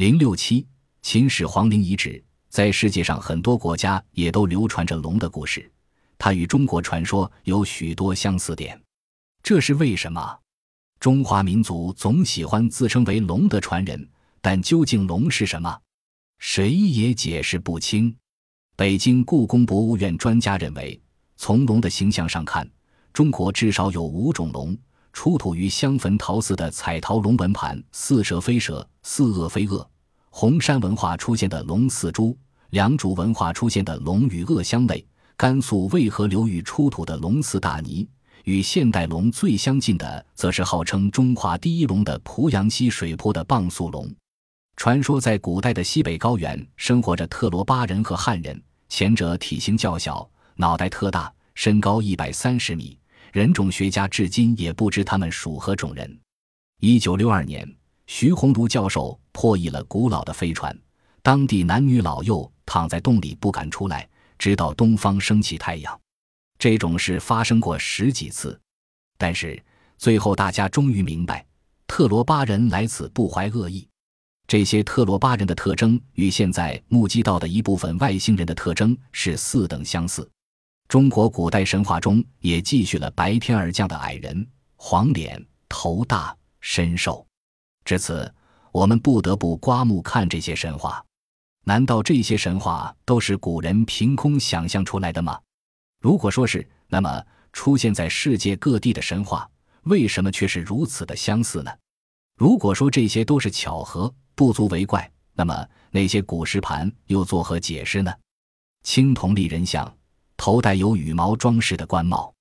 零六七，秦始皇陵遗址在世界上很多国家也都流传着龙的故事，它与中国传说有许多相似点。这是为什么？中华民族总喜欢自称为龙的传人，但究竟龙是什么，谁也解释不清。北京故宫博物院专家认为，从龙的形象上看，中国至少有五种龙。出土于香坟陶寺的彩陶龙纹盘，似蛇非蛇，似鳄非鳄；红山文化出现的龙似猪，良渚文化出现的龙与鳄相类，甘肃渭河流域出土的龙似大鲵。与现代龙最相近的，则是号称中华第一龙的濮阳溪水泊的蚌素龙。传说在古代的西北高原生活着特罗巴人和汉人，前者体型较小，脑袋特大，身高一百三十米。人种学家至今也不知他们属何种人。一九六二年，徐鸿儒教授破译了古老的飞船，当地男女老幼躺在洞里不敢出来，直到东方升起太阳。这种事发生过十几次，但是最后大家终于明白，特罗巴人来此不怀恶意。这些特罗巴人的特征与现在目击到的一部分外星人的特征是四等相似。中国古代神话中也继续了白天而降的矮人，黄脸、头大、身瘦。至此，我们不得不刮目看这些神话。难道这些神话都是古人凭空想象出来的吗？如果说是，那么出现在世界各地的神话为什么却是如此的相似呢？如果说这些都是巧合，不足为怪，那么那些古石盘又作何解释呢？青铜立人像。头戴有羽毛装饰的冠帽。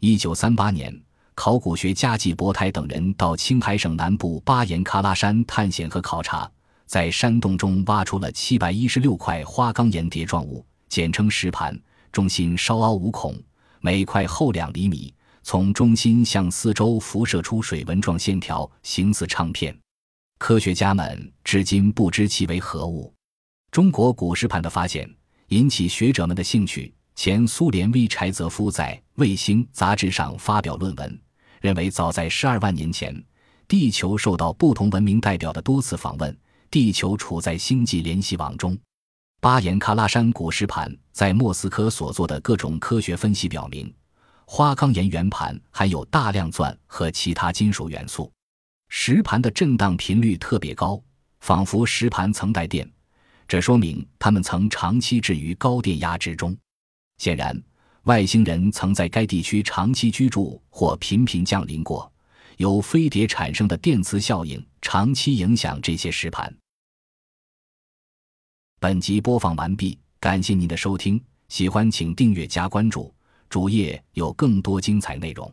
一九三八年，考古学家季伯台等人到青海省南部巴颜喀拉山探险和考察，在山洞中挖出了七百一十六块花岗岩叠状物，简称石盘，中心稍凹五孔，每块厚两厘米，从中心向四周辐射出水纹状线条，形似唱片。科学家们至今不知其为何物。中国古石盘的发现引起学者们的兴趣。前苏联威柴泽夫在《卫星》杂志上发表论文，认为早在十二万年前，地球受到不同文明代表的多次访问，地球处在星际联系网中。巴颜喀拉山古石盘在莫斯科所做的各种科学分析表明，花岗岩圆盘含有大量钻和其他金属元素，石盘的震荡频率特别高，仿佛石盘曾带电，这说明它们曾长期置于高电压之中。显然，外星人曾在该地区长期居住或频频降临过。由飞碟产生的电磁效应长期影响这些石盘。本集播放完毕，感谢您的收听，喜欢请订阅加关注，主页有更多精彩内容。